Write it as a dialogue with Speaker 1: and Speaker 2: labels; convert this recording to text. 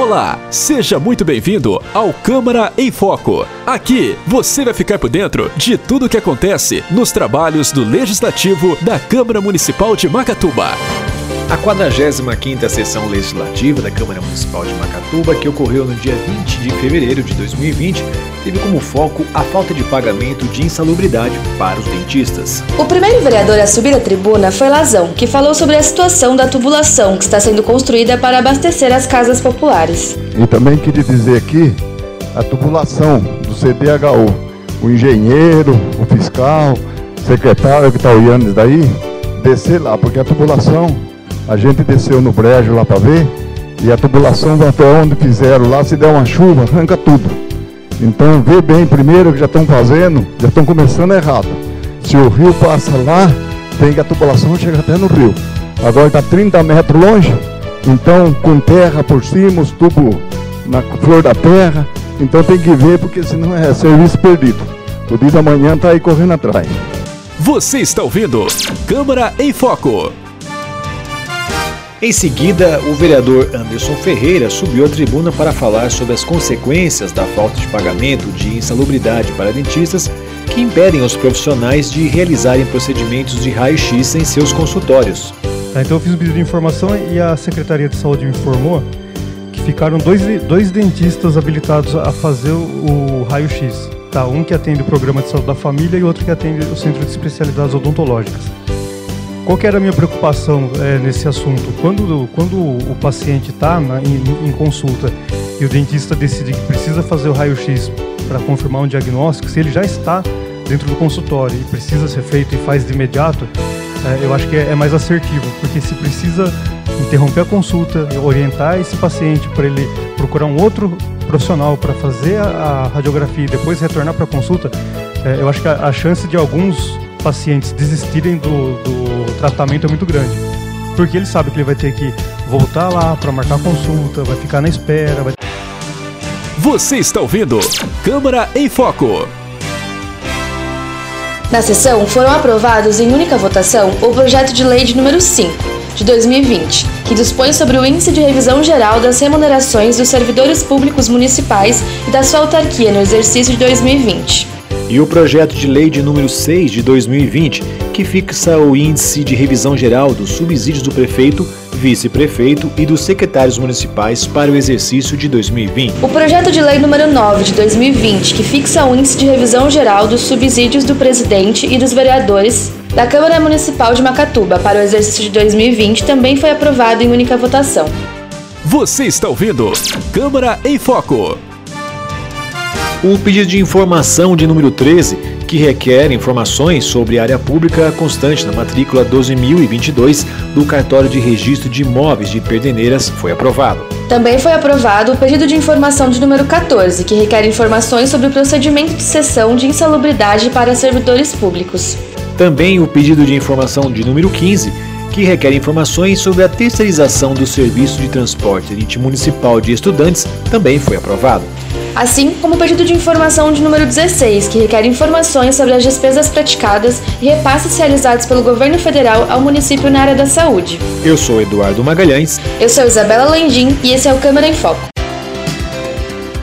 Speaker 1: Olá, seja muito bem-vindo ao Câmara em Foco. Aqui você vai ficar por dentro de tudo o que acontece nos trabalhos do Legislativo da Câmara Municipal de Macatuba.
Speaker 2: A 45ª sessão legislativa da Câmara Municipal de Macatuba, que ocorreu no dia 20 de fevereiro de 2020, teve como foco a falta de pagamento de insalubridade para os dentistas.
Speaker 3: O primeiro vereador a subir à tribuna foi Lazão, que falou sobre a situação da tubulação que está sendo construída para abastecer as casas populares.
Speaker 4: E também queria dizer aqui a tubulação do CDHU, o engenheiro, o fiscal, o secretário que está olhando isso daí, descer lá, porque a tubulação a gente desceu no brejo lá para ver e a tubulação até onde fizeram lá, se der uma chuva, arranca tudo. Então vê bem primeiro que já estão fazendo, já estão começando errado. Se o rio passa lá, tem que a tubulação chega até no rio. Agora está 30 metros longe, então com terra por cima, os tubos na flor da terra. Então tem que ver, porque senão é serviço perdido. O dia da manhã está aí correndo atrás.
Speaker 1: Você está ouvindo Câmara em Foco.
Speaker 2: Em seguida, o vereador Anderson Ferreira subiu à tribuna para falar sobre as consequências da falta de pagamento de insalubridade para dentistas que impedem os profissionais de realizarem procedimentos de raio-x em seus consultórios.
Speaker 5: Tá, então eu fiz um pedido de informação e a Secretaria de Saúde me informou que ficaram dois, dois dentistas habilitados a fazer o raio-x. Tá, um que atende o programa de saúde da família e outro que atende o centro de especialidades odontológicas. Qual que era a minha preocupação é, nesse assunto? Quando, quando o paciente está em, em, consulta e o dentista decide que precisa fazer o raio-x para confirmar um diagnóstico, se ele já está dentro do consultório e precisa ser feito e faz de imediato, é, eu acho que é, é mais assertivo, porque se precisa interromper a consulta, orientar esse paciente para ele procurar um outro profissional para fazer a, a, radiografia e depois retornar para a consulta, é, eu acho que a, a chance de alguns pacientes desistirem do, do tratamento é muito grande. Porque ele sabe que ele vai ter que voltar lá para marcar a consulta, vai ficar na espera. Vai...
Speaker 1: Você está ouvindo Câmara em Foco.
Speaker 3: Na sessão foram aprovados em única votação o projeto de lei de número 5 de 2020, que dispõe sobre o índice de revisão geral das remunerações dos servidores públicos municipais e da sua autarquia no exercício de 2020
Speaker 2: e o projeto de lei de número 6 de 2020, que fixa o índice de revisão geral dos subsídios do prefeito, vice-prefeito e dos secretários municipais para o exercício de 2020.
Speaker 3: O projeto de lei número 9 de 2020, que fixa o índice de revisão geral dos subsídios do presidente e dos vereadores da Câmara Municipal de Macatuba para o exercício de 2020, também foi aprovado em única votação.
Speaker 1: Você está ouvindo Câmara em Foco.
Speaker 2: O pedido de informação de número 13, que requer informações sobre área pública constante na matrícula 12.022 do cartório de registro de imóveis de Perdeneiras, foi aprovado.
Speaker 3: Também foi aprovado o pedido de informação de número 14, que requer informações sobre o procedimento de cessão de insalubridade para servidores públicos.
Speaker 2: Também o pedido de informação de número 15, que requer informações sobre a terceirização do serviço de transporte intermunicipal de estudantes, também foi aprovado
Speaker 3: assim como o pedido de informação de número 16, que requer informações sobre as despesas praticadas e repasses realizados pelo governo federal ao município na área da saúde.
Speaker 2: Eu sou Eduardo Magalhães.
Speaker 3: Eu sou Isabela Landim e esse é o Câmara em Foco.